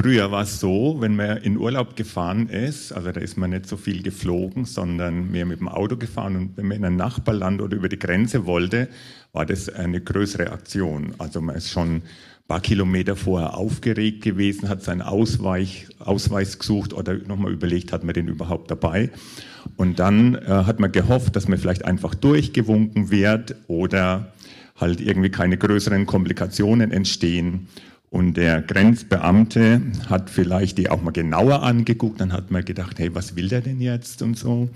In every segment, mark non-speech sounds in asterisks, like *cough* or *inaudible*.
Früher war es so, wenn man in Urlaub gefahren ist, also da ist man nicht so viel geflogen, sondern mehr mit dem Auto gefahren und wenn man in ein Nachbarland oder über die Grenze wollte, war das eine größere Aktion. Also man ist schon ein paar Kilometer vorher aufgeregt gewesen, hat seinen Ausweich, Ausweis gesucht oder nochmal überlegt, hat man den überhaupt dabei. Und dann äh, hat man gehofft, dass man vielleicht einfach durchgewunken wird oder halt irgendwie keine größeren Komplikationen entstehen. Und der Grenzbeamte hat vielleicht die auch mal genauer angeguckt, dann hat man gedacht, hey, was will der denn jetzt und so.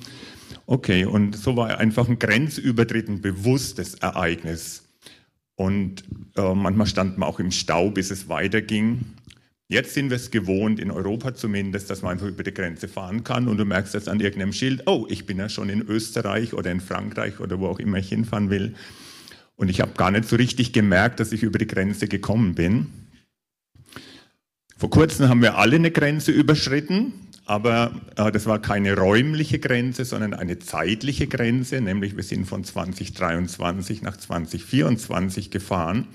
Okay, und so war einfach ein Grenzübertritt, ein bewusstes Ereignis. Und äh, manchmal stand man auch im Stau, bis es weiterging. Jetzt sind wir es gewohnt, in Europa zumindest, dass man einfach über die Grenze fahren kann und du merkst jetzt an irgendeinem Schild, oh, ich bin ja schon in Österreich oder in Frankreich oder wo auch immer ich hinfahren will. Und ich habe gar nicht so richtig gemerkt, dass ich über die Grenze gekommen bin. Vor kurzem haben wir alle eine Grenze überschritten, aber äh, das war keine räumliche Grenze, sondern eine zeitliche Grenze, nämlich wir sind von 2023 nach 2024 gefahren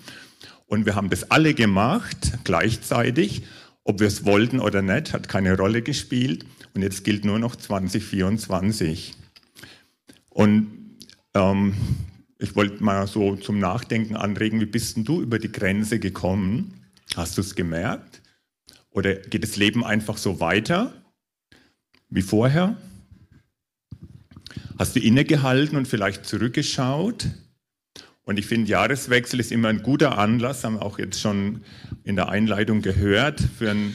und wir haben das alle gemacht gleichzeitig. Ob wir es wollten oder nicht, hat keine Rolle gespielt und jetzt gilt nur noch 2024. Und ähm, ich wollte mal so zum Nachdenken anregen, wie bist denn du über die Grenze gekommen? Hast du es gemerkt? Oder geht das Leben einfach so weiter wie vorher? Hast du innegehalten und vielleicht zurückgeschaut? Und ich finde, Jahreswechsel ist immer ein guter Anlass, haben wir auch jetzt schon in der Einleitung gehört, für einen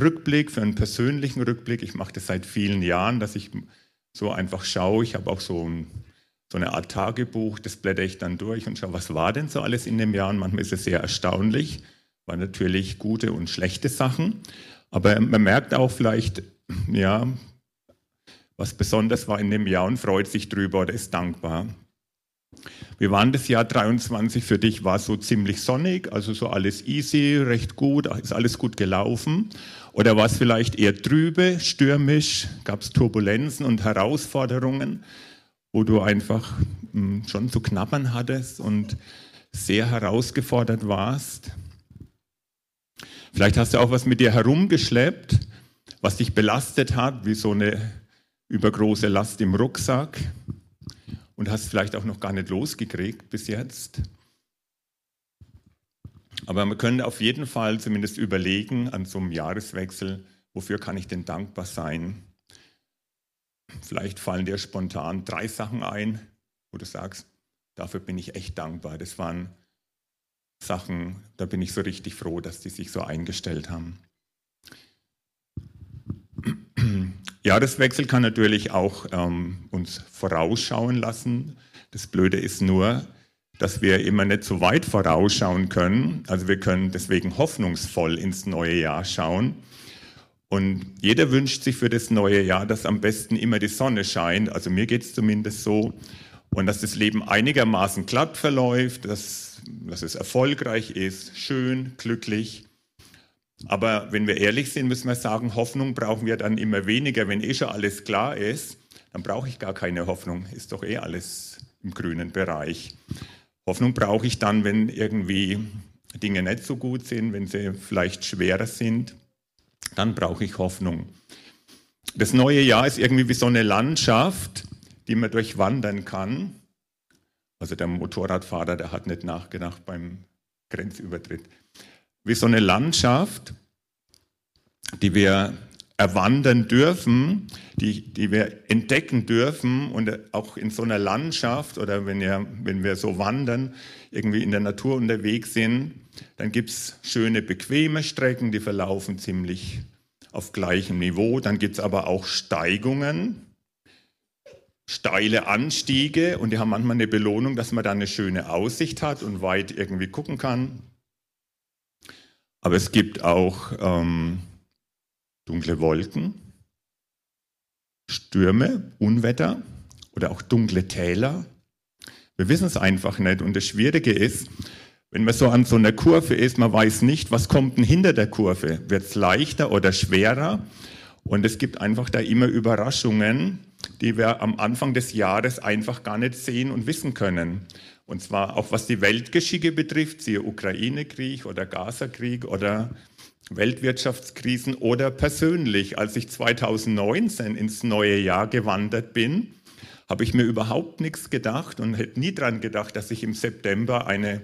Rückblick, für einen persönlichen Rückblick. Ich mache das seit vielen Jahren, dass ich so einfach schaue. Ich habe auch so, ein, so eine Art Tagebuch, das blätter ich dann durch und schaue, was war denn so alles in dem Jahr. Und manchmal ist es sehr erstaunlich waren natürlich gute und schlechte Sachen, aber man merkt auch vielleicht, ja, was besonders war in dem Jahr und freut sich drüber oder ist dankbar. Wie war das Jahr 23 für dich? War so ziemlich sonnig, also so alles easy, recht gut, ist alles gut gelaufen? Oder war es vielleicht eher trübe, stürmisch? Gab es Turbulenzen und Herausforderungen, wo du einfach hm, schon zu knabbern hattest und sehr herausgefordert warst? Vielleicht hast du auch was mit dir herumgeschleppt, was dich belastet hat, wie so eine übergroße Last im Rucksack und hast vielleicht auch noch gar nicht losgekriegt bis jetzt. Aber wir können auf jeden Fall zumindest überlegen an so einem Jahreswechsel, wofür kann ich denn dankbar sein? Vielleicht fallen dir spontan drei Sachen ein, wo du sagst, dafür bin ich echt dankbar. Das waren Sachen, da bin ich so richtig froh, dass die sich so eingestellt haben. Jahreswechsel kann natürlich auch ähm, uns vorausschauen lassen. Das Blöde ist nur, dass wir immer nicht so weit vorausschauen können. Also wir können deswegen hoffnungsvoll ins neue Jahr schauen. Und jeder wünscht sich für das neue Jahr, dass am besten immer die Sonne scheint. Also mir geht es zumindest so. Und dass das Leben einigermaßen glatt verläuft, dass dass es erfolgreich ist, schön, glücklich. Aber wenn wir ehrlich sind, müssen wir sagen, Hoffnung brauchen wir dann immer weniger. Wenn eh schon alles klar ist, dann brauche ich gar keine Hoffnung. Ist doch eh alles im grünen Bereich. Hoffnung brauche ich dann, wenn irgendwie Dinge nicht so gut sind, wenn sie vielleicht schwerer sind. Dann brauche ich Hoffnung. Das neue Jahr ist irgendwie wie so eine Landschaft, die man durchwandern kann. Also der Motorradfahrer, der hat nicht nachgedacht beim Grenzübertritt. Wie so eine Landschaft, die wir erwandern dürfen, die, die wir entdecken dürfen und auch in so einer Landschaft oder wenn, ihr, wenn wir so wandern, irgendwie in der Natur unterwegs sind, dann gibt es schöne, bequeme Strecken, die verlaufen ziemlich auf gleichem Niveau. Dann gibt es aber auch Steigungen, steile Anstiege und die haben manchmal eine Belohnung, dass man da eine schöne Aussicht hat und weit irgendwie gucken kann. Aber es gibt auch ähm, dunkle Wolken. Stürme, Unwetter oder auch dunkle Täler. Wir wissen es einfach nicht. Und das Schwierige ist, wenn man so an so einer Kurve ist, man weiß nicht, was kommt denn hinter der Kurve. Wird es leichter oder schwerer? Und es gibt einfach da immer Überraschungen, die wir am Anfang des Jahres einfach gar nicht sehen und wissen können. Und zwar auch was die Weltgeschicke betrifft, siehe Ukraine-Krieg oder Gaza-Krieg oder Weltwirtschaftskrisen oder persönlich, als ich 2019 ins neue Jahr gewandert bin, habe ich mir überhaupt nichts gedacht und hätte nie daran gedacht, dass ich im September eine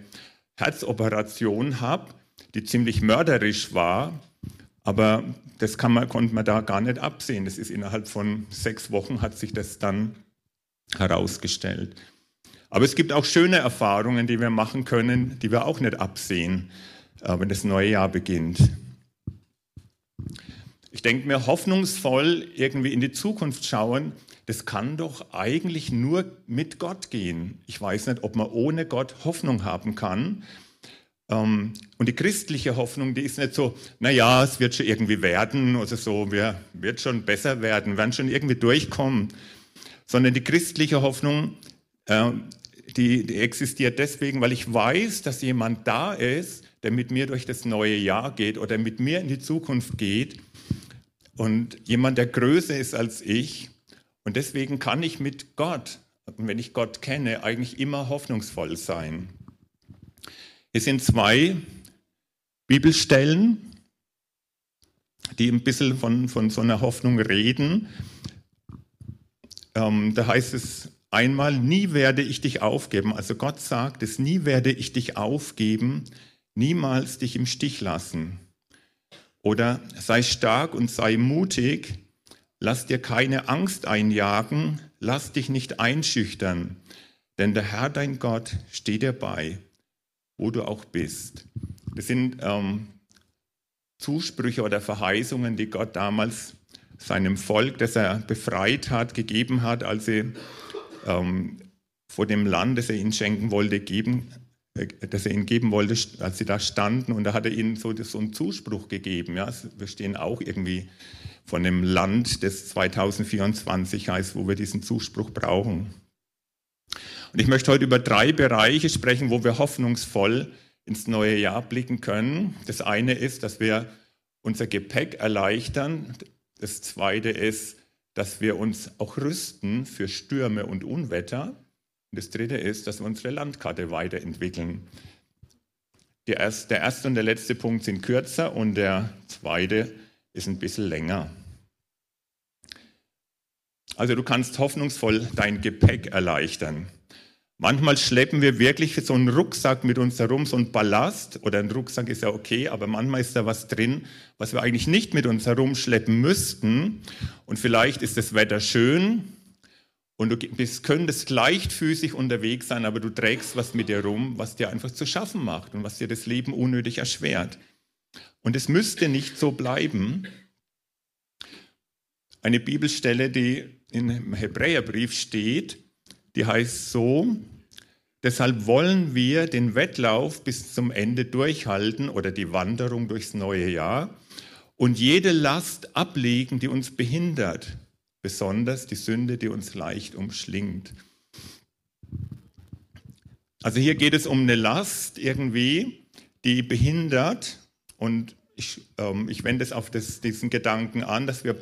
Herzoperation habe, die ziemlich mörderisch war. Aber das man, konnte man da gar nicht absehen. Das ist innerhalb von sechs Wochen hat sich das dann herausgestellt. Aber es gibt auch schöne Erfahrungen, die wir machen können, die wir auch nicht absehen, äh, wenn das neue Jahr beginnt. Ich denke mir, hoffnungsvoll irgendwie in die Zukunft schauen, das kann doch eigentlich nur mit Gott gehen. Ich weiß nicht, ob man ohne Gott Hoffnung haben kann. Ähm, und die christliche Hoffnung, die ist nicht so, naja, es wird schon irgendwie werden oder so, wir wird schon besser werden, werden schon irgendwie durchkommen. Sondern die christliche Hoffnung, äh, die, die existiert deswegen, weil ich weiß, dass jemand da ist, der mit mir durch das neue Jahr geht oder mit mir in die Zukunft geht und jemand, der größer ist als ich. Und deswegen kann ich mit Gott, wenn ich Gott kenne, eigentlich immer hoffnungsvoll sein. Hier sind zwei Bibelstellen, die ein bisschen von, von so einer Hoffnung reden. Ähm, da heißt es einmal, nie werde ich dich aufgeben. Also Gott sagt es, nie werde ich dich aufgeben, niemals dich im Stich lassen. Oder sei stark und sei mutig, lass dir keine Angst einjagen, lass dich nicht einschüchtern, denn der Herr dein Gott steht dir bei, wo du auch bist. Das sind ähm, Zusprüche oder Verheißungen, die Gott damals seinem Volk, das er befreit hat, gegeben hat, als sie ähm, vor dem Land, das er ihnen schenken wollte, geben, äh, das er ihnen geben wollte, als sie da standen. Und da hat er ihnen so, so einen Zuspruch gegeben. Ja. Wir stehen auch irgendwie von dem Land, das 2024 heißt, wo wir diesen Zuspruch brauchen. Und ich möchte heute über drei Bereiche sprechen, wo wir hoffnungsvoll ins neue Jahr blicken können. Das eine ist, dass wir unser Gepäck erleichtern. Das zweite ist, dass wir uns auch rüsten für Stürme und Unwetter. Und das Dritte ist, dass wir unsere Landkarte weiterentwickeln. der erste und der letzte Punkt sind kürzer und der zweite ist ein bisschen länger. Also du kannst hoffnungsvoll dein Gepäck erleichtern. Manchmal schleppen wir wirklich so einen Rucksack mit uns herum, so einen Ballast, oder ein Rucksack ist ja okay, aber manchmal ist da was drin, was wir eigentlich nicht mit uns herumschleppen müssten. Und vielleicht ist das Wetter schön und du bist, könntest leichtfüßig unterwegs sein, aber du trägst was mit dir rum, was dir einfach zu schaffen macht und was dir das Leben unnötig erschwert. Und es müsste nicht so bleiben. Eine Bibelstelle, die im Hebräerbrief steht, die heißt so, deshalb wollen wir den Wettlauf bis zum Ende durchhalten oder die Wanderung durchs neue Jahr und jede Last ablegen, die uns behindert besonders die Sünde, die uns leicht umschlingt. Also hier geht es um eine Last irgendwie, die behindert und ich, ähm, ich wende es auf das, diesen Gedanken an, dass wir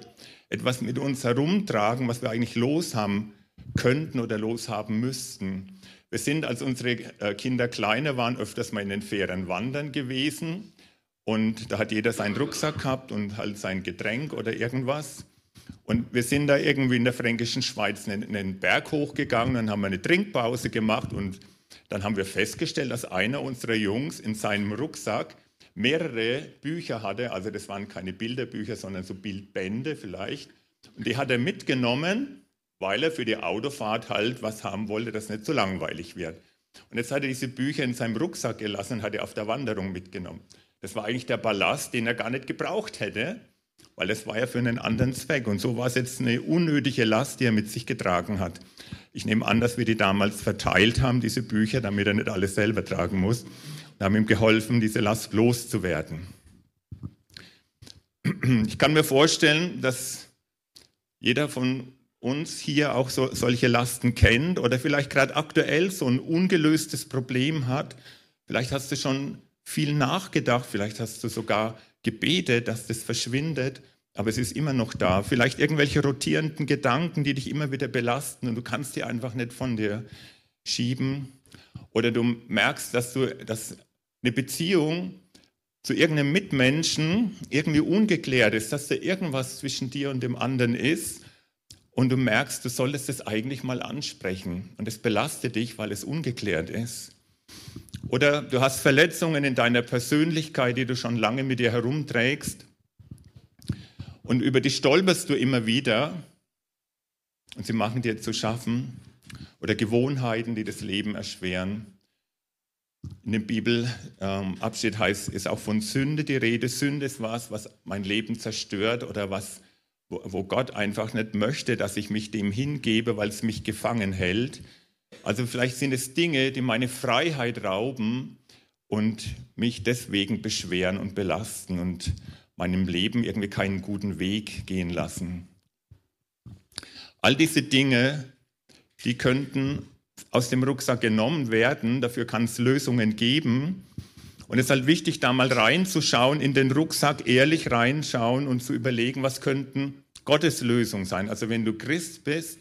etwas mit uns herumtragen, was wir eigentlich loshaben könnten oder loshaben müssten. Wir sind, als unsere äh, Kinder kleiner waren, öfters mal in den Ferien wandern gewesen und da hat jeder seinen Rucksack gehabt und halt sein Getränk oder irgendwas. Und wir sind da irgendwie in der fränkischen Schweiz einen, einen Berg hochgegangen, dann haben wir eine Trinkpause gemacht und dann haben wir festgestellt, dass einer unserer Jungs in seinem Rucksack mehrere Bücher hatte. Also das waren keine Bilderbücher, sondern so Bildbände vielleicht. Und die hat er mitgenommen, weil er für die Autofahrt halt was haben wollte, das nicht so langweilig wird. Und jetzt hat er diese Bücher in seinem Rucksack gelassen und hat er auf der Wanderung mitgenommen. Das war eigentlich der Ballast, den er gar nicht gebraucht hätte weil das war ja für einen anderen Zweck. Und so war es jetzt eine unnötige Last, die er mit sich getragen hat. Ich nehme an, dass wir die damals verteilt haben, diese Bücher, damit er nicht alles selber tragen muss. Und haben ihm geholfen, diese Last loszuwerden. Ich kann mir vorstellen, dass jeder von uns hier auch so, solche Lasten kennt oder vielleicht gerade aktuell so ein ungelöstes Problem hat. Vielleicht hast du schon viel nachgedacht, vielleicht hast du sogar gebetet, dass das verschwindet, aber es ist immer noch da. Vielleicht irgendwelche rotierenden Gedanken, die dich immer wieder belasten und du kannst die einfach nicht von dir schieben. Oder du merkst, dass du dass eine Beziehung zu irgendeinem Mitmenschen irgendwie ungeklärt ist, dass da irgendwas zwischen dir und dem anderen ist und du merkst, du solltest es eigentlich mal ansprechen und es belastet dich, weil es ungeklärt ist. Oder du hast Verletzungen in deiner Persönlichkeit, die du schon lange mit dir herumträgst und über die stolperst du immer wieder und sie machen dir zu schaffen oder Gewohnheiten, die das Leben erschweren. In dem Bibelabschnitt heißt es auch von Sünde die Rede. Sünde ist was, was mein Leben zerstört oder was, wo Gott einfach nicht möchte, dass ich mich dem hingebe, weil es mich gefangen hält. Also vielleicht sind es Dinge, die meine Freiheit rauben und mich deswegen beschweren und belasten und meinem Leben irgendwie keinen guten Weg gehen lassen. All diese Dinge, die könnten aus dem Rucksack genommen werden. Dafür kann es Lösungen geben. Und es ist halt wichtig, da mal reinzuschauen, in den Rucksack ehrlich reinschauen und zu überlegen, was könnten Gottes Lösungen sein. Also wenn du Christ bist,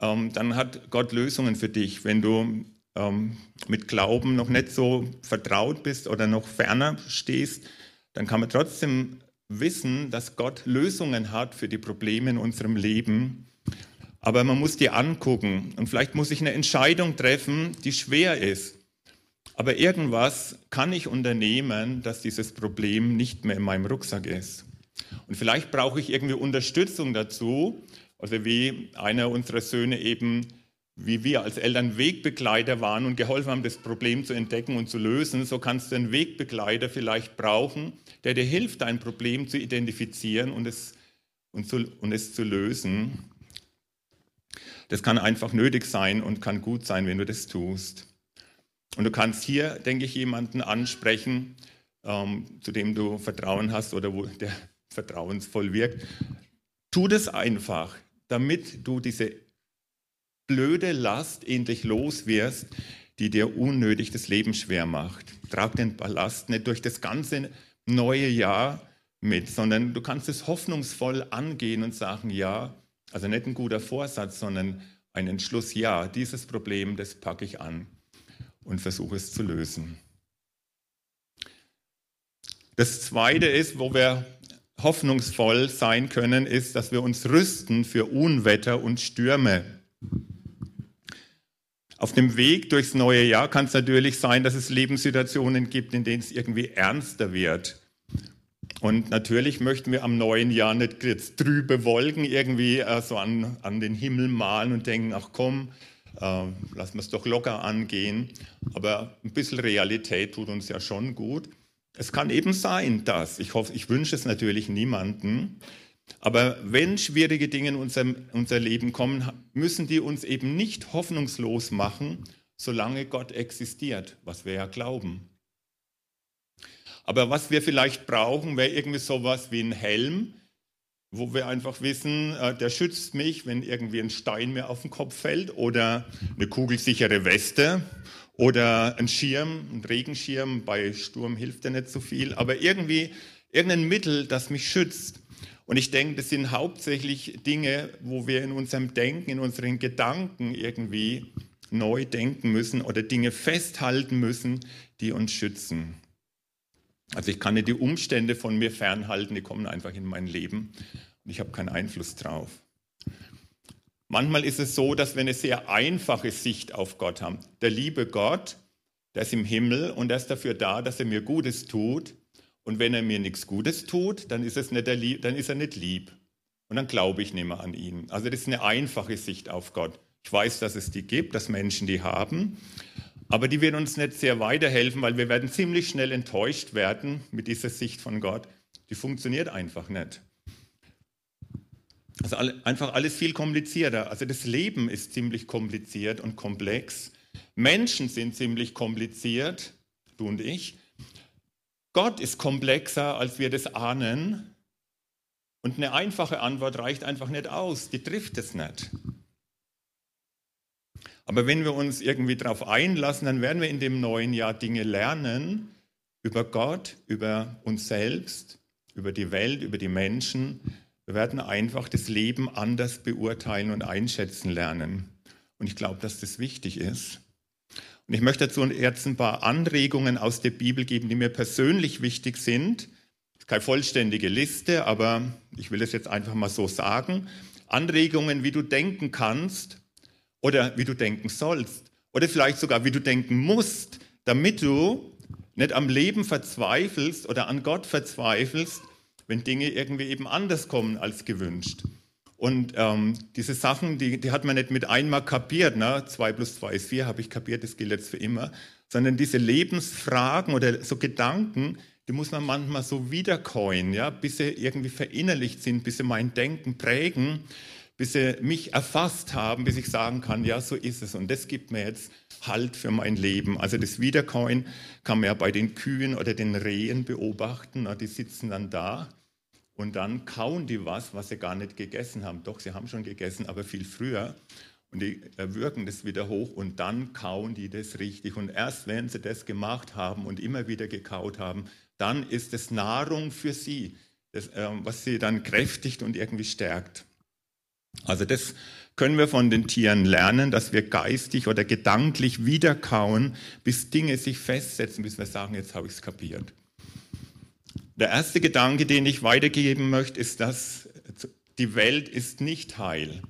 ähm, dann hat Gott Lösungen für dich. Wenn du ähm, mit Glauben noch nicht so vertraut bist oder noch ferner stehst, dann kann man trotzdem wissen, dass Gott Lösungen hat für die Probleme in unserem Leben. Aber man muss die angucken und vielleicht muss ich eine Entscheidung treffen, die schwer ist. Aber irgendwas kann ich unternehmen, dass dieses Problem nicht mehr in meinem Rucksack ist. Und vielleicht brauche ich irgendwie Unterstützung dazu, also wie einer unserer Söhne eben, wie wir als Eltern Wegbegleiter waren und geholfen haben, das Problem zu entdecken und zu lösen, so kannst du einen Wegbegleiter vielleicht brauchen, der dir hilft, dein Problem zu identifizieren und es, und zu, und es zu lösen. Das kann einfach nötig sein und kann gut sein, wenn du das tust. Und du kannst hier, denke ich, jemanden ansprechen, ähm, zu dem du Vertrauen hast oder wo der *laughs* vertrauensvoll wirkt. Tu das einfach, damit du diese blöde Last endlich los wirst, die dir unnötig das Leben schwer macht. Trag den Ballast nicht durch das ganze neue Jahr mit, sondern du kannst es hoffnungsvoll angehen und sagen, ja, also nicht ein guter Vorsatz, sondern ein Entschluss, ja, dieses Problem, das packe ich an und versuche es zu lösen. Das Zweite ist, wo wir hoffnungsvoll sein können, ist, dass wir uns rüsten für Unwetter und Stürme. Auf dem Weg durchs neue Jahr kann es natürlich sein, dass es Lebenssituationen gibt, in denen es irgendwie ernster wird. Und natürlich möchten wir am neuen Jahr nicht jetzt trübe Wolken irgendwie äh, so an, an den Himmel malen und denken, ach komm, äh, lassen wir es doch locker angehen. Aber ein bisschen Realität tut uns ja schon gut. Es kann eben sein, dass, ich hoffe, ich wünsche es natürlich niemanden, aber wenn schwierige Dinge in unser, unser Leben kommen, müssen die uns eben nicht hoffnungslos machen, solange Gott existiert, was wir ja glauben. Aber was wir vielleicht brauchen, wäre irgendwie sowas wie ein Helm, wo wir einfach wissen, äh, der schützt mich, wenn irgendwie ein Stein mir auf den Kopf fällt oder eine kugelsichere Weste oder ein Schirm, ein Regenschirm. Bei Sturm hilft ja nicht so viel, aber irgendwie irgendein Mittel, das mich schützt. Und ich denke, das sind hauptsächlich Dinge, wo wir in unserem Denken, in unseren Gedanken irgendwie neu denken müssen oder Dinge festhalten müssen, die uns schützen. Also ich kann nicht die Umstände von mir fernhalten, die kommen einfach in mein Leben und ich habe keinen Einfluss drauf. Manchmal ist es so, dass wir eine sehr einfache Sicht auf Gott haben. Der liebe Gott, der ist im Himmel und der ist dafür da, dass er mir Gutes tut. Und wenn er mir nichts Gutes tut, dann ist, es nicht dann ist er nicht lieb. Und dann glaube ich nicht mehr an ihn. Also das ist eine einfache Sicht auf Gott. Ich weiß, dass es die gibt, dass Menschen die haben. Aber die wird uns nicht sehr weiterhelfen, weil wir werden ziemlich schnell enttäuscht werden mit dieser Sicht von Gott. Die funktioniert einfach nicht. Also einfach alles viel komplizierter. Also das Leben ist ziemlich kompliziert und komplex. Menschen sind ziemlich kompliziert, du und ich. Gott ist komplexer, als wir das ahnen. Und eine einfache Antwort reicht einfach nicht aus, die trifft es nicht. Aber wenn wir uns irgendwie darauf einlassen, dann werden wir in dem neuen Jahr Dinge lernen über Gott, über uns selbst, über die Welt, über die Menschen. Wir werden einfach das Leben anders beurteilen und einschätzen lernen. Und ich glaube, dass das wichtig ist. Und ich möchte dazu jetzt ein paar Anregungen aus der Bibel geben, die mir persönlich wichtig sind. Ist keine vollständige Liste, aber ich will es jetzt einfach mal so sagen. Anregungen, wie du denken kannst oder wie du denken sollst oder vielleicht sogar wie du denken musst, damit du nicht am Leben verzweifelst oder an Gott verzweifelst, wenn Dinge irgendwie eben anders kommen als gewünscht. Und ähm, diese Sachen, die, die hat man nicht mit einmal kapiert, ne? 2 plus 2 ist 4, habe ich kapiert, das gilt jetzt für immer, sondern diese Lebensfragen oder so Gedanken, die muss man manchmal so wiederkäuen, ja? bis sie irgendwie verinnerlicht sind, bis sie mein Denken prägen, bis sie mich erfasst haben, bis ich sagen kann, ja, so ist es. Und das gibt mir jetzt Halt für mein Leben. Also das Wiederkäuen kann man ja bei den Kühen oder den Rehen beobachten. Die sitzen dann da und dann kauen die was, was sie gar nicht gegessen haben. Doch, sie haben schon gegessen, aber viel früher. Und die erwürgen das wieder hoch und dann kauen die das richtig. Und erst wenn sie das gemacht haben und immer wieder gekaut haben, dann ist es Nahrung für sie, das, äh, was sie dann kräftigt und irgendwie stärkt. Also das können wir von den Tieren lernen, dass wir geistig oder gedanklich wiederkauen, bis Dinge sich festsetzen, bis wir sagen, jetzt habe ich es kapiert. Der erste Gedanke, den ich weitergeben möchte, ist, dass die Welt ist nicht heil.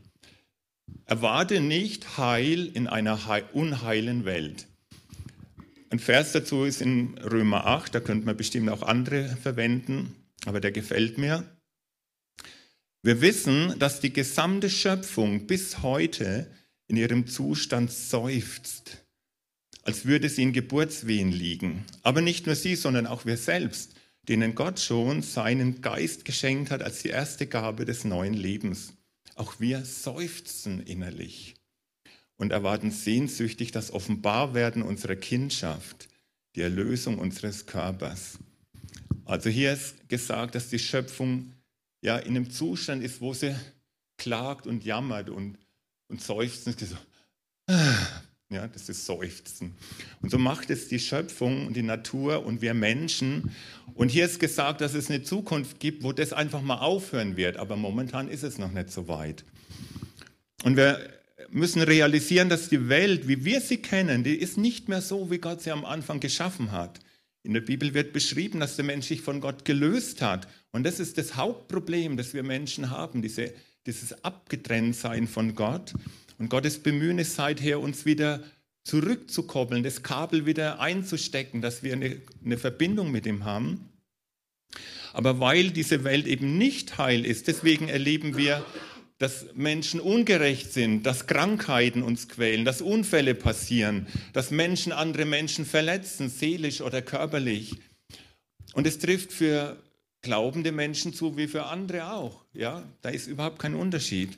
Erwarte nicht Heil in einer unheilen Welt. Ein Vers dazu ist in Römer 8, da könnte man bestimmt auch andere verwenden, aber der gefällt mir. Wir wissen, dass die gesamte Schöpfung bis heute in ihrem Zustand seufzt, als würde sie in Geburtswehen liegen. Aber nicht nur sie, sondern auch wir selbst denen Gott schon seinen Geist geschenkt hat als die erste Gabe des neuen Lebens. Auch wir seufzen innerlich und erwarten sehnsüchtig das Offenbarwerden unserer Kindschaft, die Erlösung unseres Körpers. Also hier ist gesagt, dass die Schöpfung ja in einem Zustand ist, wo sie klagt und jammert und, und seufzt. Und so, ah, ja, das ist Seufzen. Und so macht es die Schöpfung und die Natur und wir Menschen. Und hier ist gesagt, dass es eine Zukunft gibt, wo das einfach mal aufhören wird. Aber momentan ist es noch nicht so weit. Und wir müssen realisieren, dass die Welt, wie wir sie kennen, die ist nicht mehr so, wie Gott sie am Anfang geschaffen hat. In der Bibel wird beschrieben, dass der Mensch sich von Gott gelöst hat. Und das ist das Hauptproblem, das wir Menschen haben, diese, dieses Abgetrenntsein von Gott. Und Gottes Bemühen ist seither, uns wieder zurückzukoppeln, das Kabel wieder einzustecken, dass wir eine, eine Verbindung mit ihm haben. Aber weil diese Welt eben nicht heil ist, deswegen erleben wir, dass Menschen ungerecht sind, dass Krankheiten uns quälen, dass Unfälle passieren, dass Menschen andere Menschen verletzen, seelisch oder körperlich. Und es trifft für glaubende Menschen zu wie für andere auch. Ja, da ist überhaupt kein Unterschied.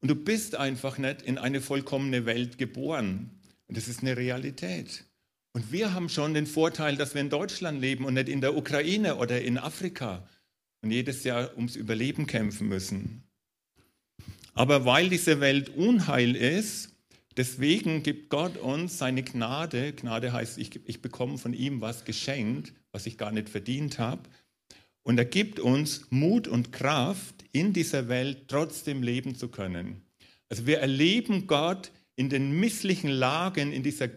Und du bist einfach nicht in eine vollkommene Welt geboren. Und das ist eine Realität. Und wir haben schon den Vorteil, dass wir in Deutschland leben und nicht in der Ukraine oder in Afrika und jedes Jahr ums Überleben kämpfen müssen. Aber weil diese Welt unheil ist, deswegen gibt Gott uns seine Gnade. Gnade heißt, ich, ich bekomme von ihm was geschenkt, was ich gar nicht verdient habe. Und er gibt uns Mut und Kraft, in dieser Welt trotzdem leben zu können. Also wir erleben Gott in den misslichen Lagen in dieser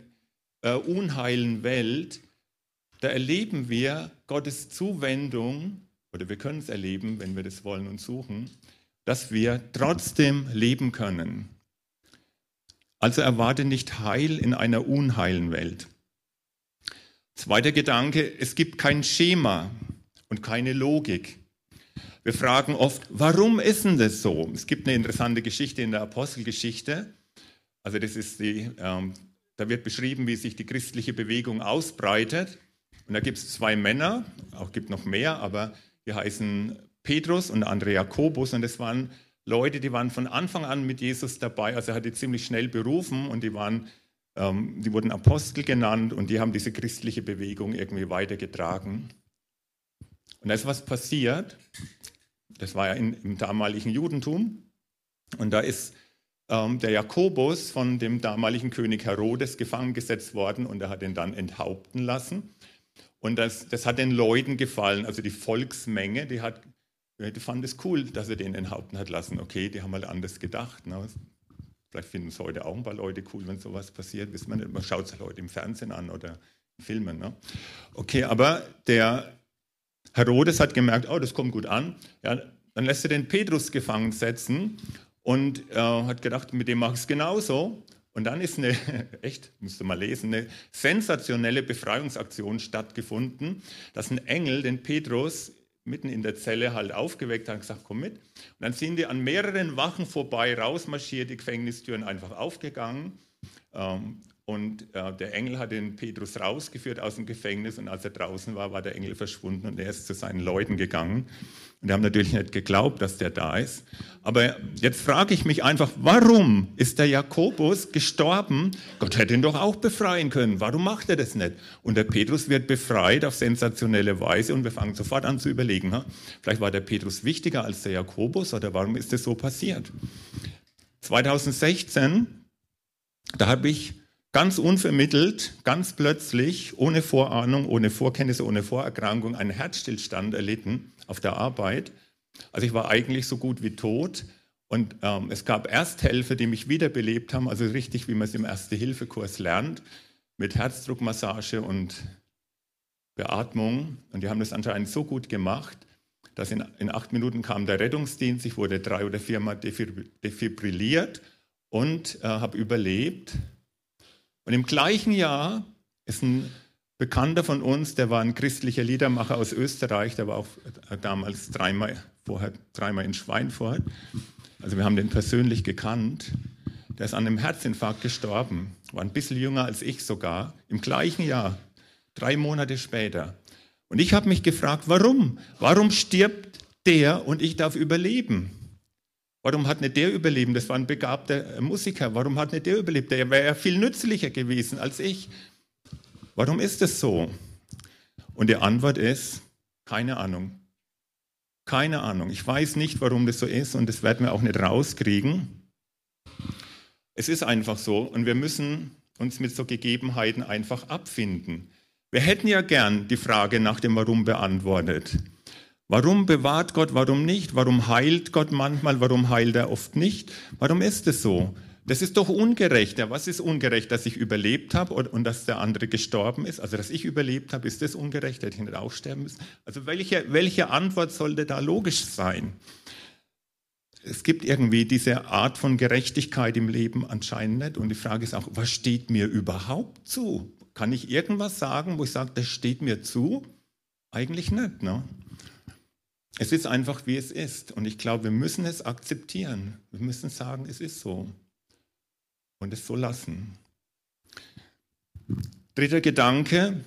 äh, unheilen Welt. Da erleben wir Gottes Zuwendung, oder wir können es erleben, wenn wir das wollen und suchen, dass wir trotzdem leben können. Also erwarte nicht Heil in einer unheilen Welt. Zweiter Gedanke, es gibt kein Schema und keine Logik. Wir fragen oft, warum ist denn das so? Es gibt eine interessante Geschichte in der Apostelgeschichte. Also das ist die, ähm, da wird beschrieben, wie sich die christliche Bewegung ausbreitet. Und da gibt es zwei Männer, auch gibt noch mehr, aber die heißen Petrus und andere Jakobus. Und das waren Leute, die waren von Anfang an mit Jesus dabei. Also er hat die ziemlich schnell berufen und die waren, ähm, die wurden Apostel genannt und die haben diese christliche Bewegung irgendwie weitergetragen. Und da ist was passiert das war ja in, im damaligen Judentum. Und da ist ähm, der Jakobus von dem damaligen König Herodes gefangen gesetzt worden und er hat ihn dann enthaupten lassen. Und das, das hat den Leuten gefallen, also die Volksmenge, die, hat, die fand es cool, dass er den enthaupten hat lassen. Okay, die haben mal anders gedacht. Ne? Vielleicht finden es heute auch ein paar Leute cool, wenn sowas passiert. Wissen man nicht, man schaut es halt heute im Fernsehen an oder in Filmen. Ne? Okay, aber der Herodes hat gemerkt, oh, das kommt gut an. Ja, dann lässt er den Petrus gefangen setzen und äh, hat gedacht, mit dem mache ich es genauso. Und dann ist eine, *laughs* echt, musst du mal lesen, eine sensationelle Befreiungsaktion stattgefunden, dass ein Engel den Petrus mitten in der Zelle halt aufgeweckt hat und gesagt, komm mit. Und dann sind die an mehreren Wachen vorbei rausmarschiert, die Gefängnistüren einfach aufgegangen. Ähm, und äh, der Engel hat den Petrus rausgeführt aus dem Gefängnis und als er draußen war, war der Engel verschwunden und er ist zu seinen Leuten gegangen. Und die haben natürlich nicht geglaubt, dass der da ist. Aber jetzt frage ich mich einfach, warum ist der Jakobus gestorben? Gott hätte ihn doch auch befreien können. Warum macht er das nicht? Und der Petrus wird befreit auf sensationelle Weise und wir fangen sofort an zu überlegen, ha? vielleicht war der Petrus wichtiger als der Jakobus oder warum ist das so passiert? 2016, da habe ich ganz unvermittelt, ganz plötzlich, ohne Vorahnung, ohne Vorkenntnisse, ohne Vorerkrankung, einen Herzstillstand erlitten auf der Arbeit. Also ich war eigentlich so gut wie tot. Und ähm, es gab Ersthelfer, die mich wiederbelebt haben, also richtig, wie man es im Erste-Hilfe-Kurs lernt, mit Herzdruckmassage und Beatmung. Und die haben das anscheinend so gut gemacht, dass in, in acht Minuten kam der Rettungsdienst. Ich wurde drei oder viermal defibrilliert und äh, habe überlebt. Und im gleichen Jahr ist ein Bekannter von uns, der war ein christlicher Liedermacher aus Österreich, der war auch damals dreimal, vorher, dreimal in Schweinfurt. Also wir haben den persönlich gekannt. Der ist an einem Herzinfarkt gestorben, war ein bisschen jünger als ich sogar, im gleichen Jahr, drei Monate später. Und ich habe mich gefragt, warum? Warum stirbt der und ich darf überleben? Warum hat nicht der überlebt? Das war ein begabter Musiker. Warum hat nicht der überlebt? Der wäre ja viel nützlicher gewesen als ich. Warum ist es so? Und die Antwort ist, keine Ahnung. Keine Ahnung. Ich weiß nicht, warum das so ist und das werden wir auch nicht rauskriegen. Es ist einfach so und wir müssen uns mit so Gegebenheiten einfach abfinden. Wir hätten ja gern die Frage nach dem Warum beantwortet. Warum bewahrt Gott, warum nicht? Warum heilt Gott manchmal, warum heilt er oft nicht? Warum ist es so? Das ist doch ungerecht. Ja, was ist ungerecht, dass ich überlebt habe und, dass der andere gestorben ist? Also, dass ich überlebt habe, ist das ungerecht? Hätte ich nicht auch sterben müssen? Also, welche, welche Antwort sollte da logisch sein? Es gibt irgendwie diese Art von Gerechtigkeit im Leben anscheinend nicht. Und die Frage ist auch, was steht mir überhaupt zu? Kann ich irgendwas sagen, wo ich sage, das steht mir zu? Eigentlich nicht. Ne? Es ist einfach, wie es ist. Und ich glaube, wir müssen es akzeptieren. Wir müssen sagen, es ist so. Und es so lassen. Dritter Gedanke.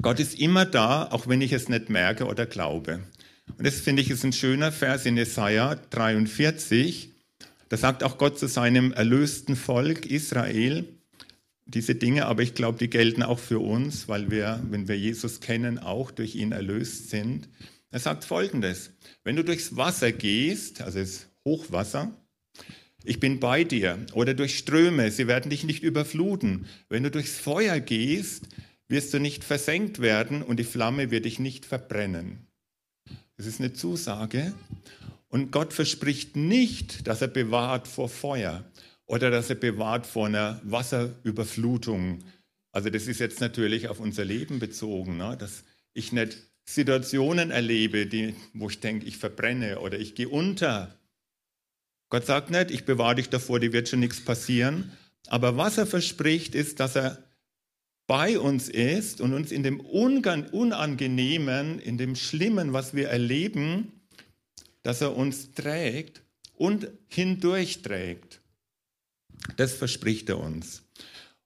Gott ist immer da, auch wenn ich es nicht merke oder glaube. Und das finde ich ist ein schöner Vers in Jesaja 43. Da sagt auch Gott zu seinem erlösten Volk Israel diese Dinge, aber ich glaube, die gelten auch für uns, weil wir, wenn wir Jesus kennen, auch durch ihn erlöst sind. Er sagt folgendes, wenn du durchs Wasser gehst, also das Hochwasser, ich bin bei dir, oder durch Ströme, sie werden dich nicht überfluten. Wenn du durchs Feuer gehst, wirst du nicht versenkt werden und die Flamme wird dich nicht verbrennen. Das ist eine Zusage. Und Gott verspricht nicht, dass er bewahrt vor Feuer oder dass er bewahrt vor einer Wasserüberflutung. Also das ist jetzt natürlich auf unser Leben bezogen, ne? dass ich nicht Situationen erlebe, die, wo ich denke, ich verbrenne oder ich gehe unter. Gott sagt nicht, ich bewahre dich davor, dir wird schon nichts passieren. Aber was er verspricht, ist, dass er bei uns ist und uns in dem Unangenehmen, in dem Schlimmen, was wir erleben, dass er uns trägt und hindurchträgt. Das verspricht er uns.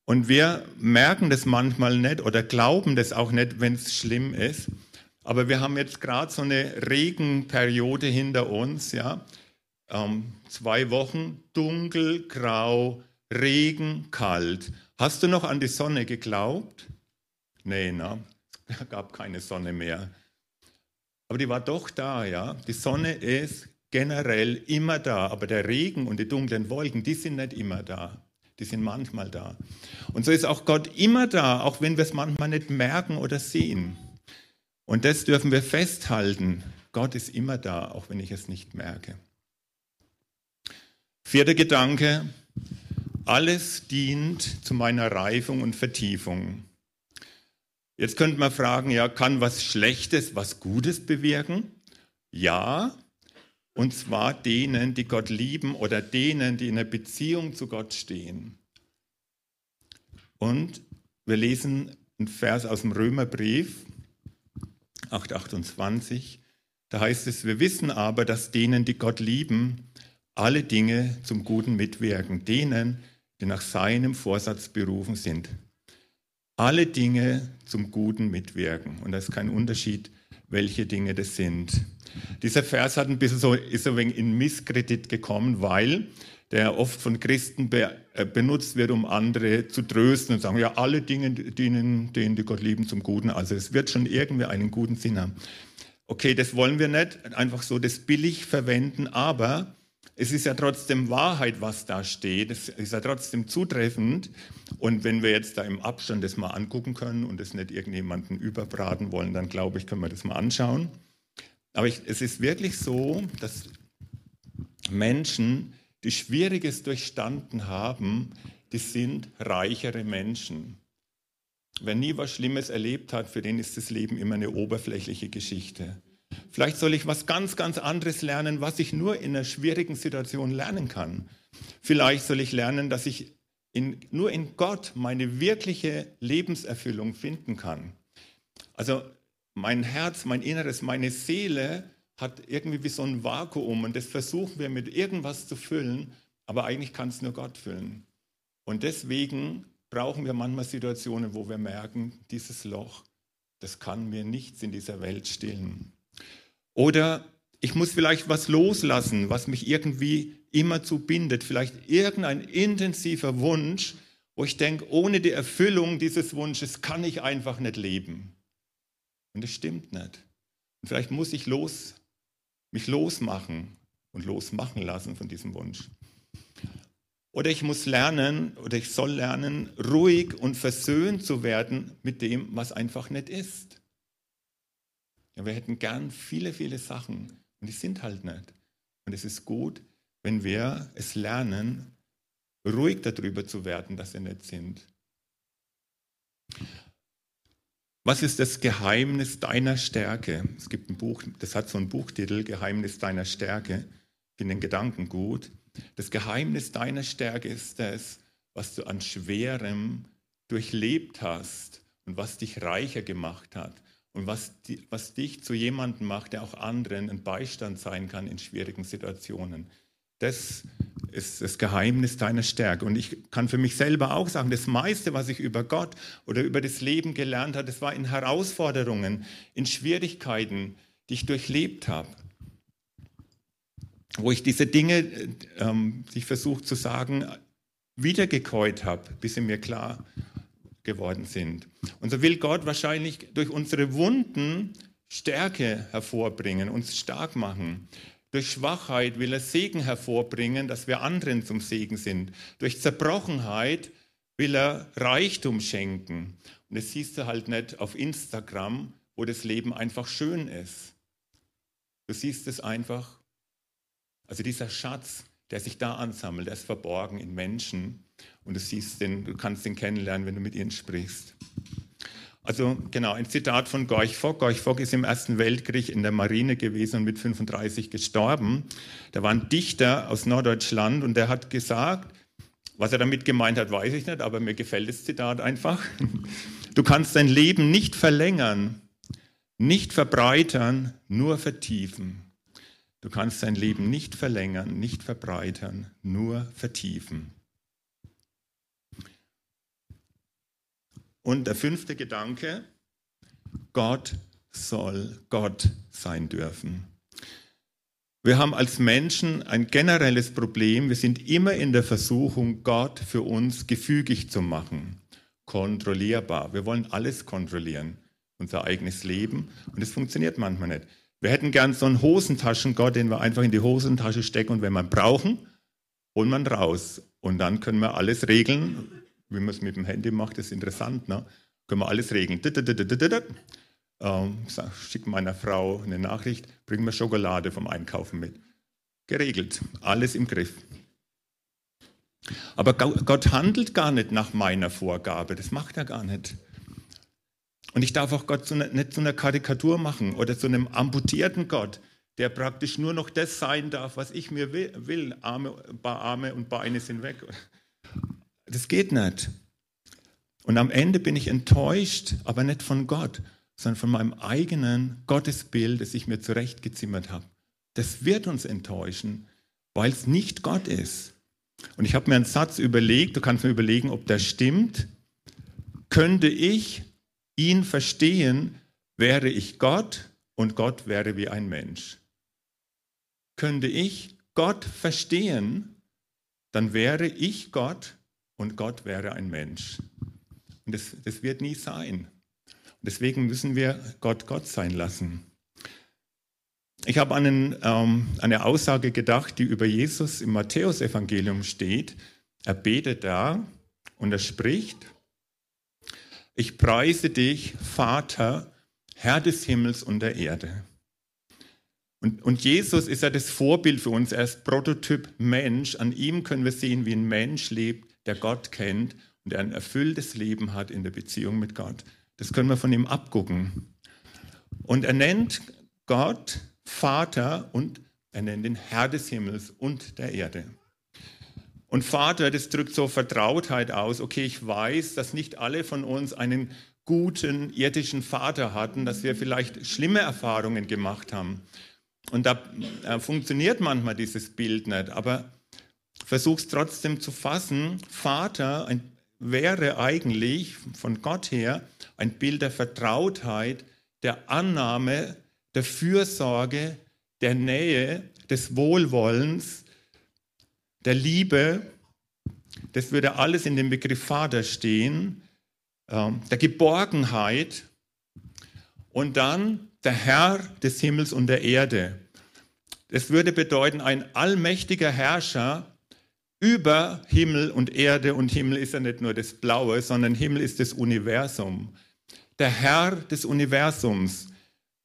Und wir merken das manchmal nicht oder glauben das auch nicht, wenn es schlimm ist. Aber wir haben jetzt gerade so eine Regenperiode hinter uns, ja. Ähm, zwei Wochen dunkel, grau, Regen, kalt. Hast du noch an die Sonne geglaubt? Nee, ne? *laughs* Es gab keine Sonne mehr. aber die war doch da, ja. Die Sonne ist generell immer da, aber der Regen und die dunklen Wolken, die sind nicht immer da. Die sind manchmal da. Und so ist auch Gott immer da, auch wenn wir es manchmal nicht merken oder sehen. Und das dürfen wir festhalten. Gott ist immer da, auch wenn ich es nicht merke. Vierter Gedanke. Alles dient zu meiner Reifung und Vertiefung. Jetzt könnte man fragen, ja, kann was Schlechtes was Gutes bewirken? Ja, und zwar denen, die Gott lieben oder denen, die in einer Beziehung zu Gott stehen. Und wir lesen einen Vers aus dem Römerbrief 8:28. Da heißt es, wir wissen aber, dass denen, die Gott lieben, alle Dinge zum Guten mitwirken, denen, die nach seinem Vorsatz berufen sind alle Dinge zum Guten mitwirken. Und da ist kein Unterschied, welche Dinge das sind. Dieser Vers hat ein bisschen so, ist ein wenig in Misskredit gekommen, weil der oft von Christen be, äh, benutzt wird, um andere zu trösten und sagen, ja, alle Dinge dienen denen, die Gott lieben, zum Guten. Also es wird schon irgendwie einen guten Sinn haben. Okay, das wollen wir nicht einfach so das billig verwenden, aber es ist ja trotzdem Wahrheit, was da steht. Es ist ja trotzdem zutreffend. Und wenn wir jetzt da im Abstand das mal angucken können und es nicht irgendjemanden überbraten wollen, dann glaube ich, können wir das mal anschauen. Aber ich, es ist wirklich so, dass Menschen, die Schwieriges durchstanden haben, die sind reichere Menschen. Wer nie was Schlimmes erlebt hat, für den ist das Leben immer eine oberflächliche Geschichte. Vielleicht soll ich was ganz, ganz anderes lernen, was ich nur in einer schwierigen Situation lernen kann. Vielleicht soll ich lernen, dass ich in, nur in Gott meine wirkliche Lebenserfüllung finden kann. Also mein Herz, mein Inneres, meine Seele hat irgendwie wie so ein Vakuum und das versuchen wir mit irgendwas zu füllen, aber eigentlich kann es nur Gott füllen. Und deswegen brauchen wir manchmal Situationen, wo wir merken, dieses Loch, das kann mir nichts in dieser Welt stillen. Oder ich muss vielleicht was loslassen, was mich irgendwie immer zu bindet. Vielleicht irgendein intensiver Wunsch, wo ich denke, ohne die Erfüllung dieses Wunsches kann ich einfach nicht leben. Und das stimmt nicht. Und vielleicht muss ich los, mich losmachen und losmachen lassen von diesem Wunsch. Oder ich muss lernen oder ich soll lernen, ruhig und versöhnt zu werden mit dem, was einfach nicht ist. Ja, wir hätten gern viele, viele Sachen und die sind halt nicht. Und es ist gut, wenn wir es lernen, ruhig darüber zu werden, dass sie nicht sind. Was ist das Geheimnis deiner Stärke? Es gibt ein Buch, das hat so einen Buchtitel, Geheimnis deiner Stärke. Ich finde den Gedanken gut. Das Geheimnis deiner Stärke ist das, was du an Schwerem durchlebt hast und was dich reicher gemacht hat und was, was dich zu jemandem macht, der auch anderen ein Beistand sein kann in schwierigen Situationen. Das ist das Geheimnis deiner Stärke. Und ich kann für mich selber auch sagen, das meiste, was ich über Gott oder über das Leben gelernt habe, das war in Herausforderungen, in Schwierigkeiten, die ich durchlebt habe. Wo ich diese Dinge, ähm, die ich versucht zu sagen, wiedergekäut habe, bis sie mir klar geworden sind. Und so will Gott wahrscheinlich durch unsere Wunden Stärke hervorbringen, uns stark machen. Durch Schwachheit will er Segen hervorbringen, dass wir anderen zum Segen sind. Durch Zerbrochenheit will er Reichtum schenken. Und das siehst du halt nicht auf Instagram, wo das Leben einfach schön ist. Du siehst es einfach. Also dieser Schatz, der sich da ansammelt, der ist verborgen in Menschen. Und du siehst den, du kannst den kennenlernen, wenn du mit ihnen sprichst. Also genau, ein Zitat von Gorch Fock. Gorch Fock ist im Ersten Weltkrieg in der Marine gewesen und mit 35 gestorben. Da war ein Dichter aus Norddeutschland und der hat gesagt, was er damit gemeint hat, weiß ich nicht, aber mir gefällt das Zitat einfach. Du kannst dein Leben nicht verlängern, nicht verbreitern, nur vertiefen. Du kannst dein Leben nicht verlängern, nicht verbreitern, nur vertiefen. Und der fünfte Gedanke, Gott soll Gott sein dürfen. Wir haben als Menschen ein generelles Problem. Wir sind immer in der Versuchung, Gott für uns gefügig zu machen, kontrollierbar. Wir wollen alles kontrollieren, unser eigenes Leben. Und es funktioniert manchmal nicht. Wir hätten gern so einen Hosentaschengott, den wir einfach in die Hosentasche stecken und wenn wir brauchen, holen wir ihn raus. Und dann können wir alles regeln. Wie man es mit dem Handy macht, ist interessant. Ne? Können wir alles regeln. Ähm, schick meiner Frau eine Nachricht, bring mir Schokolade vom Einkaufen mit. Geregelt, alles im Griff. Aber Gott handelt gar nicht nach meiner Vorgabe, das macht er gar nicht. Und ich darf auch Gott nicht zu einer Karikatur machen oder zu einem amputierten Gott, der praktisch nur noch das sein darf, was ich mir will. Arme, Arme und Beine sind weg. Das geht nicht. Und am Ende bin ich enttäuscht, aber nicht von Gott, sondern von meinem eigenen Gottesbild, das ich mir zurechtgezimmert habe. Das wird uns enttäuschen, weil es nicht Gott ist. Und ich habe mir einen Satz überlegt, du kannst mir überlegen, ob der stimmt. Könnte ich ihn verstehen, wäre ich Gott und Gott wäre wie ein Mensch. Könnte ich Gott verstehen, dann wäre ich Gott und Gott wäre ein Mensch. Und das, das wird nie sein. Und deswegen müssen wir Gott Gott sein lassen. Ich habe an ähm, eine Aussage gedacht, die über Jesus im Matthäusevangelium steht. Er betet da und er spricht, ich preise dich, Vater, Herr des Himmels und der Erde. Und, und Jesus ist ja das Vorbild für uns. Er ist Prototyp Mensch. An ihm können wir sehen, wie ein Mensch lebt, der Gott kennt und der ein erfülltes Leben hat in der Beziehung mit Gott. Das können wir von ihm abgucken. Und er nennt Gott Vater und er nennt den Herr des Himmels und der Erde. Und Vater, das drückt so Vertrautheit aus. Okay, ich weiß, dass nicht alle von uns einen guten irdischen Vater hatten, dass wir vielleicht schlimme Erfahrungen gemacht haben. Und da äh, funktioniert manchmal dieses Bild nicht, aber versuch es trotzdem zu fassen. Vater ein, wäre eigentlich von Gott her ein Bild der Vertrautheit, der Annahme, der Fürsorge, der Nähe, des Wohlwollens, der Liebe. Das würde alles in dem Begriff Vater stehen, ähm, der Geborgenheit und dann der Herr des Himmels und der Erde. Das würde bedeuten, ein allmächtiger Herrscher über Himmel und Erde. Und Himmel ist ja nicht nur das Blaue, sondern Himmel ist das Universum. Der Herr des Universums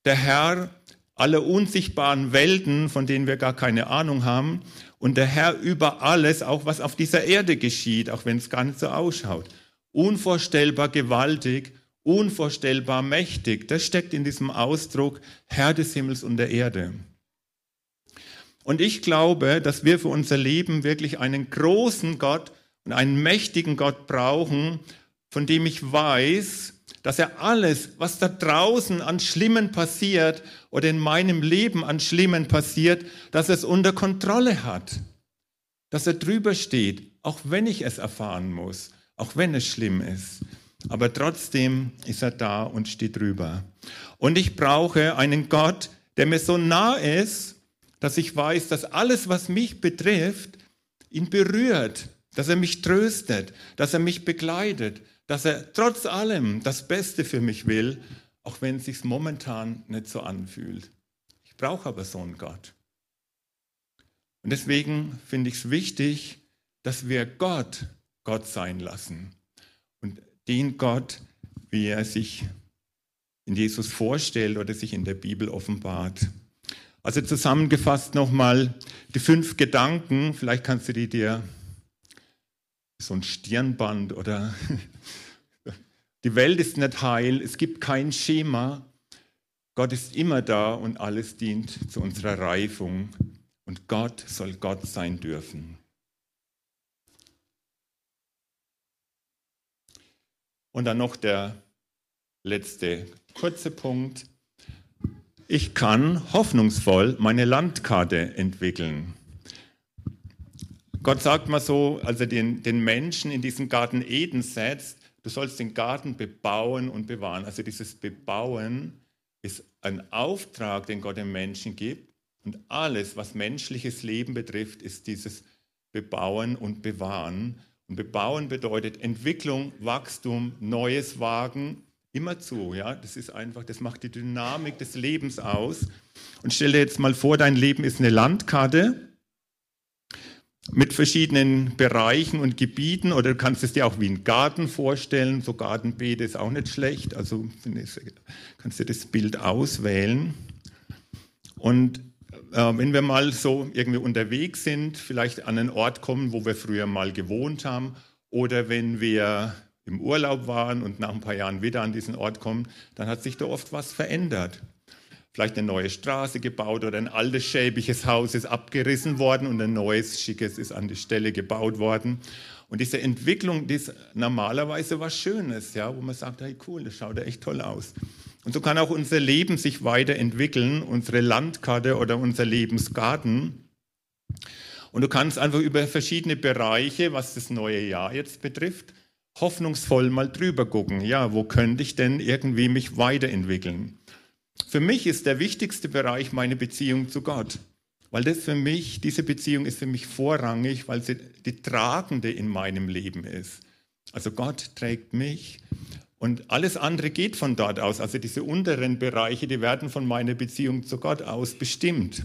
der Herr aller unsichtbaren Welten, von denen wir gar keine Ahnung haben, und der Herr über alles, auch was auf dieser Erde geschieht, auch wenn es gar nicht so ausschaut. Unvorstellbar gewaltig, unvorstellbar mächtig, das steckt in diesem Ausdruck Herr des Himmels und der Erde. Und ich glaube, dass wir für unser Leben wirklich einen großen Gott und einen mächtigen Gott brauchen, von dem ich weiß, dass er alles, was da draußen an Schlimmen passiert oder in meinem Leben an Schlimmen passiert, dass er es unter Kontrolle hat. Dass er drüber steht, auch wenn ich es erfahren muss, auch wenn es schlimm ist. Aber trotzdem ist er da und steht drüber. Und ich brauche einen Gott, der mir so nah ist, dass ich weiß, dass alles, was mich betrifft, ihn berührt, dass er mich tröstet, dass er mich begleitet, dass er trotz allem das Beste für mich will, auch wenn es sich momentan nicht so anfühlt. Ich brauche aber so einen Gott. Und deswegen finde ich es wichtig, dass wir Gott Gott sein lassen und den Gott, wie er sich in Jesus vorstellt oder sich in der Bibel offenbart. Also zusammengefasst nochmal die fünf Gedanken, vielleicht kannst du die dir so ein Stirnband oder *laughs* die Welt ist nicht heil, es gibt kein Schema. Gott ist immer da und alles dient zu unserer Reifung. Und Gott soll Gott sein dürfen. Und dann noch der letzte kurze Punkt. Ich kann hoffnungsvoll meine Landkarte entwickeln. Gott sagt mal so, als er den, den Menschen in diesen Garten Eden setzt, du sollst den Garten bebauen und bewahren. Also dieses Bebauen ist ein Auftrag, den Gott dem Menschen gibt. Und alles, was menschliches Leben betrifft, ist dieses Bebauen und Bewahren. Und Bebauen bedeutet Entwicklung, Wachstum, Neues wagen, Immer zu, ja. Das ist einfach, das macht die Dynamik des Lebens aus. Und stell dir jetzt mal vor, dein Leben ist eine Landkarte mit verschiedenen Bereichen und Gebieten oder du kannst es dir auch wie einen Garten vorstellen. So Gartenbeete ist auch nicht schlecht. Also kannst du das Bild auswählen. Und äh, wenn wir mal so irgendwie unterwegs sind, vielleicht an einen Ort kommen, wo wir früher mal gewohnt haben, oder wenn wir im Urlaub waren und nach ein paar Jahren wieder an diesen Ort kommen, dann hat sich da oft was verändert vielleicht eine neue Straße gebaut oder ein altes schäbiges Haus ist abgerissen worden und ein neues schickes ist an die Stelle gebaut worden. Und diese Entwicklung, die ist normalerweise was Schönes, ja, wo man sagt, hey cool, das schaut ja echt toll aus. Und so kann auch unser Leben sich weiterentwickeln, unsere Landkarte oder unser Lebensgarten. Und du kannst einfach über verschiedene Bereiche, was das neue Jahr jetzt betrifft, hoffnungsvoll mal drüber gucken. Ja, wo könnte ich denn irgendwie mich weiterentwickeln? Für mich ist der wichtigste Bereich meine Beziehung zu Gott, weil das für mich, diese Beziehung ist für mich vorrangig, weil sie die tragende in meinem Leben ist. Also Gott trägt mich und alles andere geht von dort aus. Also diese unteren Bereiche, die werden von meiner Beziehung zu Gott aus bestimmt.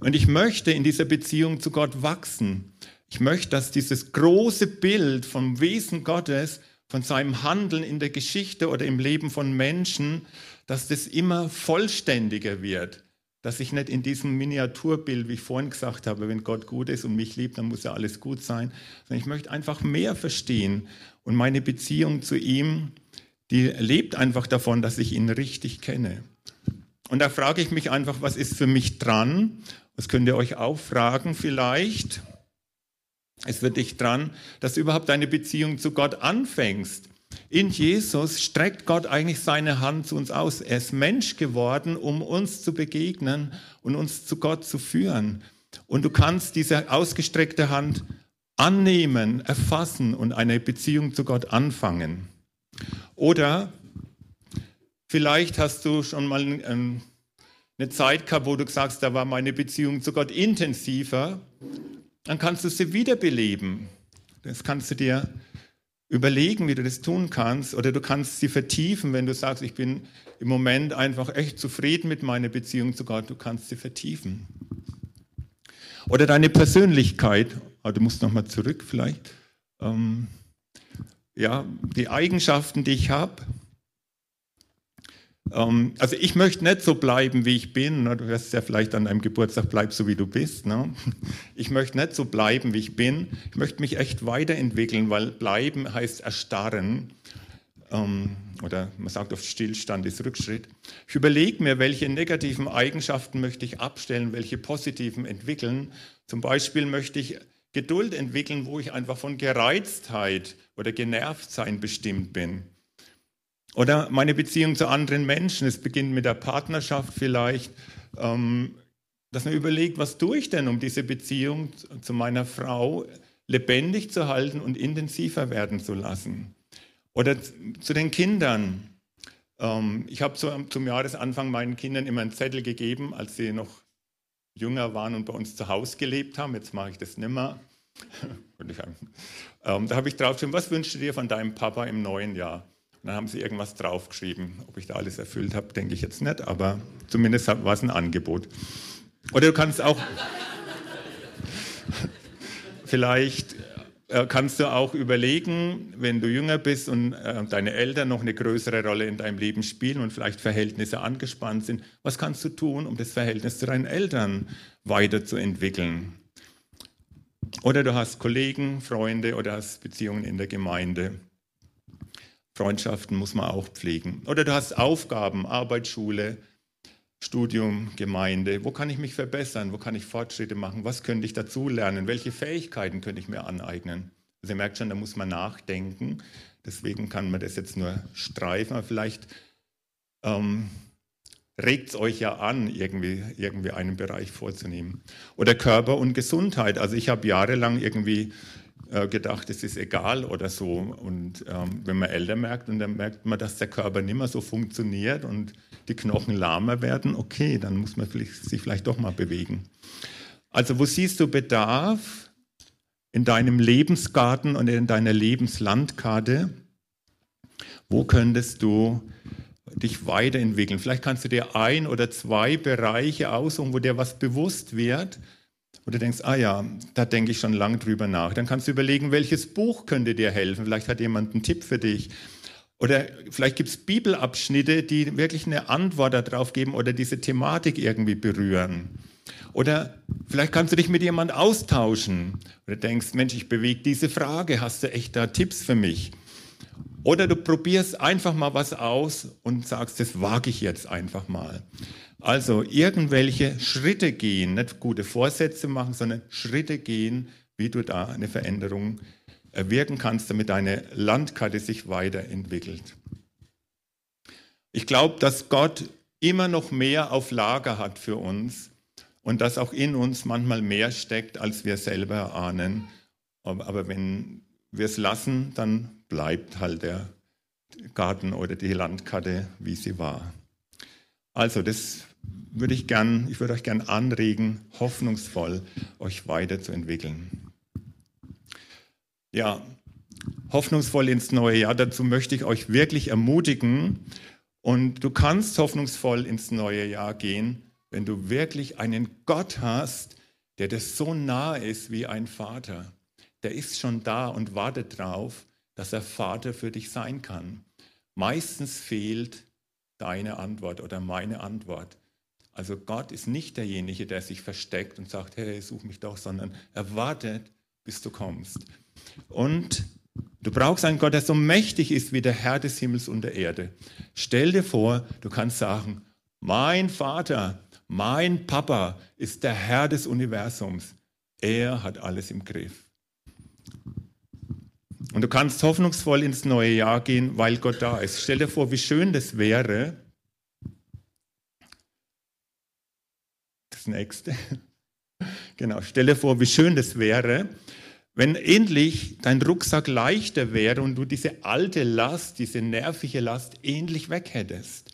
Und ich möchte in dieser Beziehung zu Gott wachsen. Ich möchte, dass dieses große Bild vom Wesen Gottes von seinem Handeln in der Geschichte oder im Leben von Menschen, dass das immer vollständiger wird. Dass ich nicht in diesem Miniaturbild, wie ich vorhin gesagt habe, wenn Gott gut ist und mich liebt, dann muss ja alles gut sein. Sondern ich möchte einfach mehr verstehen. Und meine Beziehung zu ihm, die lebt einfach davon, dass ich ihn richtig kenne. Und da frage ich mich einfach, was ist für mich dran? Das könnt ihr euch auch fragen vielleicht. Es wird dich dran, dass du überhaupt deine Beziehung zu Gott anfängst. In Jesus streckt Gott eigentlich seine Hand zu uns aus. Er ist Mensch geworden, um uns zu begegnen und uns zu Gott zu führen. Und du kannst diese ausgestreckte Hand annehmen, erfassen und eine Beziehung zu Gott anfangen. Oder vielleicht hast du schon mal eine Zeit gehabt, wo du sagst, da war meine Beziehung zu Gott intensiver dann kannst du sie wiederbeleben. Das kannst du dir überlegen, wie du das tun kannst. Oder du kannst sie vertiefen, wenn du sagst, ich bin im Moment einfach echt zufrieden mit meiner Beziehung zu Gott. Du kannst sie vertiefen. Oder deine Persönlichkeit. Aber du musst nochmal zurück vielleicht. Ähm, ja, die Eigenschaften, die ich habe. Ähm, also ich möchte nicht so bleiben, wie ich bin. Ne? Du wirst ja vielleicht an deinem Geburtstag, bleib so, wie du bist. Ne? *laughs* Ich möchte nicht so bleiben, wie ich bin. Ich möchte mich echt weiterentwickeln, weil bleiben heißt erstarren. Ähm, oder man sagt oft, Stillstand ist Rückschritt. Ich überlege mir, welche negativen Eigenschaften möchte ich abstellen, welche positiven entwickeln. Zum Beispiel möchte ich Geduld entwickeln, wo ich einfach von Gereiztheit oder Genervtsein bestimmt bin. Oder meine Beziehung zu anderen Menschen. Es beginnt mit der Partnerschaft vielleicht, ähm, dass man überlegt, was tue ich denn, um diese Beziehung zu meiner Frau lebendig zu halten und intensiver werden zu lassen. Oder zu den Kindern. Ähm, ich habe so zum Jahresanfang meinen Kindern immer einen Zettel gegeben, als sie noch jünger waren und bei uns zu Hause gelebt haben. Jetzt mache ich das nimmer. *laughs* ähm, da habe ich draufgeschrieben, was wünschst du dir von deinem Papa im neuen Jahr? Dann haben sie irgendwas draufgeschrieben. Ob ich da alles erfüllt habe, denke ich jetzt nicht, aber zumindest war es ein Angebot. Oder du kannst auch, *laughs* vielleicht äh, kannst du auch überlegen, wenn du jünger bist und äh, deine Eltern noch eine größere Rolle in deinem Leben spielen und vielleicht Verhältnisse angespannt sind, was kannst du tun, um das Verhältnis zu deinen Eltern weiterzuentwickeln? Oder du hast Kollegen, Freunde oder hast Beziehungen in der Gemeinde. Freundschaften muss man auch pflegen. Oder du hast Aufgaben, Arbeitsschule, Studium, Gemeinde. Wo kann ich mich verbessern? Wo kann ich Fortschritte machen? Was könnte ich dazu lernen? Welche Fähigkeiten könnte ich mir aneignen? Also ihr merkt schon, da muss man nachdenken. Deswegen kann man das jetzt nur streifen. Aber vielleicht ähm, regt es euch ja an, irgendwie, irgendwie einen Bereich vorzunehmen. Oder Körper und Gesundheit. Also ich habe jahrelang irgendwie äh, gedacht, es ist egal oder so. Und ähm, wenn man älter merkt und dann merkt man, dass der Körper nicht mehr so funktioniert und die Knochen lahmer werden, okay, dann muss man sich vielleicht doch mal bewegen. Also wo siehst du Bedarf in deinem Lebensgarten und in deiner Lebenslandkarte? Wo könntest du dich weiterentwickeln? Vielleicht kannst du dir ein oder zwei Bereiche aussuchen, wo dir was bewusst wird. Wo du denkst, ah ja, da denke ich schon lange drüber nach. Dann kannst du überlegen, welches Buch könnte dir helfen. Vielleicht hat jemand einen Tipp für dich. Oder vielleicht gibt es Bibelabschnitte, die wirklich eine Antwort darauf geben oder diese Thematik irgendwie berühren. Oder vielleicht kannst du dich mit jemand austauschen oder denkst, Mensch, ich bewege diese Frage, hast du echt da Tipps für mich? Oder du probierst einfach mal was aus und sagst, das wage ich jetzt einfach mal. Also irgendwelche Schritte gehen, nicht gute Vorsätze machen, sondern Schritte gehen, wie du da eine Veränderung erwirken kannst, damit deine Landkarte sich weiterentwickelt. Ich glaube, dass Gott immer noch mehr auf Lager hat für uns und dass auch in uns manchmal mehr steckt, als wir selber ahnen. Aber wenn wir es lassen, dann bleibt halt der Garten oder die Landkarte, wie sie war. Also das würde ich gern, ich würde euch gern anregen, hoffnungsvoll euch weiterzuentwickeln. Ja, hoffnungsvoll ins neue Jahr. Dazu möchte ich euch wirklich ermutigen. Und du kannst hoffnungsvoll ins neue Jahr gehen, wenn du wirklich einen Gott hast, der dir so nah ist wie ein Vater. Der ist schon da und wartet drauf, dass er Vater für dich sein kann. Meistens fehlt deine Antwort oder meine Antwort. Also Gott ist nicht derjenige, der sich versteckt und sagt, hey, such mich doch, sondern er wartet, bis du kommst. Und du brauchst einen Gott, der so mächtig ist wie der Herr des Himmels und der Erde. Stell dir vor, du kannst sagen, mein Vater, mein Papa ist der Herr des Universums. Er hat alles im Griff. Und du kannst hoffnungsvoll ins neue Jahr gehen, weil Gott da ist. Stell dir vor, wie schön das wäre. Das nächste. *laughs* Genau, stell dir vor, wie schön das wäre, wenn endlich dein Rucksack leichter wäre und du diese alte Last, diese nervige Last endlich weg hättest.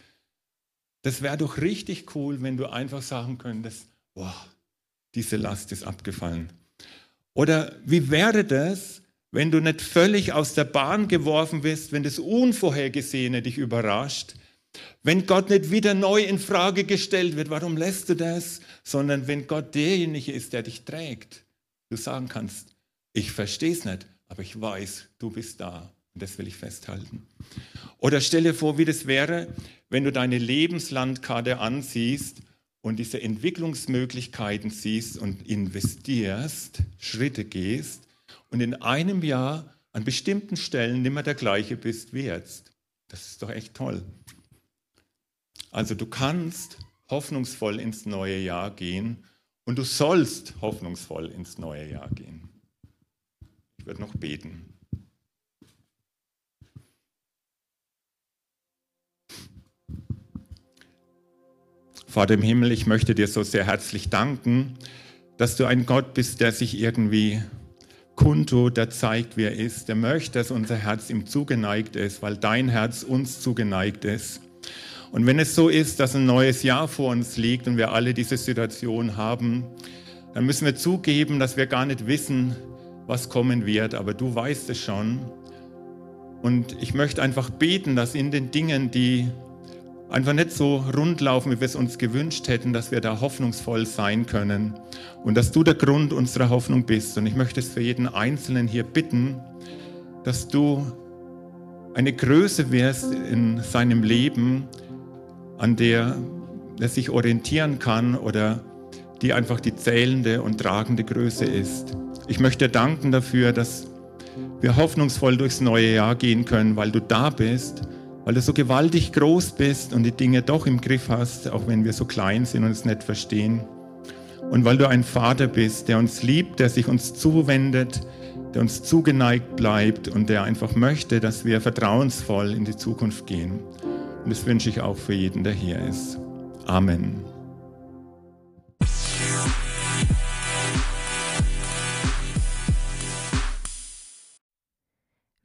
Das wäre doch richtig cool, wenn du einfach sagen könntest, boah, diese Last ist abgefallen. Oder wie wäre das, wenn du nicht völlig aus der Bahn geworfen wirst, wenn das Unvorhergesehene dich überrascht, wenn Gott nicht wieder neu in Frage gestellt wird, warum lässt du das, sondern wenn Gott derjenige ist, der dich trägt, du sagen kannst, ich verstehe es nicht, aber ich weiß, du bist da. Und das will ich festhalten. Oder stell dir vor, wie das wäre, wenn du deine Lebenslandkarte ansiehst und diese Entwicklungsmöglichkeiten siehst und investierst, Schritte gehst und in einem Jahr an bestimmten Stellen nimmer der gleiche bist wie jetzt. Das ist doch echt toll. Also du kannst hoffnungsvoll ins neue Jahr gehen und du sollst hoffnungsvoll ins neue Jahr gehen. Ich werde noch beten. Vater im Himmel, ich möchte dir so sehr herzlich danken, dass du ein Gott bist, der sich irgendwie kundtut, der zeigt, wer er ist, der möchte, dass unser Herz ihm zugeneigt ist, weil dein Herz uns zugeneigt ist. Und wenn es so ist, dass ein neues Jahr vor uns liegt und wir alle diese Situation haben, dann müssen wir zugeben, dass wir gar nicht wissen, was kommen wird, aber du weißt es schon. Und ich möchte einfach beten, dass in den Dingen, die einfach nicht so rund laufen, wie wir es uns gewünscht hätten, dass wir da hoffnungsvoll sein können und dass du der Grund unserer Hoffnung bist. Und ich möchte es für jeden Einzelnen hier bitten, dass du eine Größe wirst in seinem Leben, an der er sich orientieren kann oder die einfach die zählende und tragende Größe ist. Ich möchte danken dafür, dass wir hoffnungsvoll durchs neue Jahr gehen können, weil du da bist, weil du so gewaltig groß bist und die Dinge doch im Griff hast, auch wenn wir so klein sind und es nicht verstehen. Und weil du ein Vater bist, der uns liebt, der sich uns zuwendet, der uns zugeneigt bleibt und der einfach möchte, dass wir vertrauensvoll in die Zukunft gehen. Und das wünsche ich auch für jeden, der hier ist. Amen.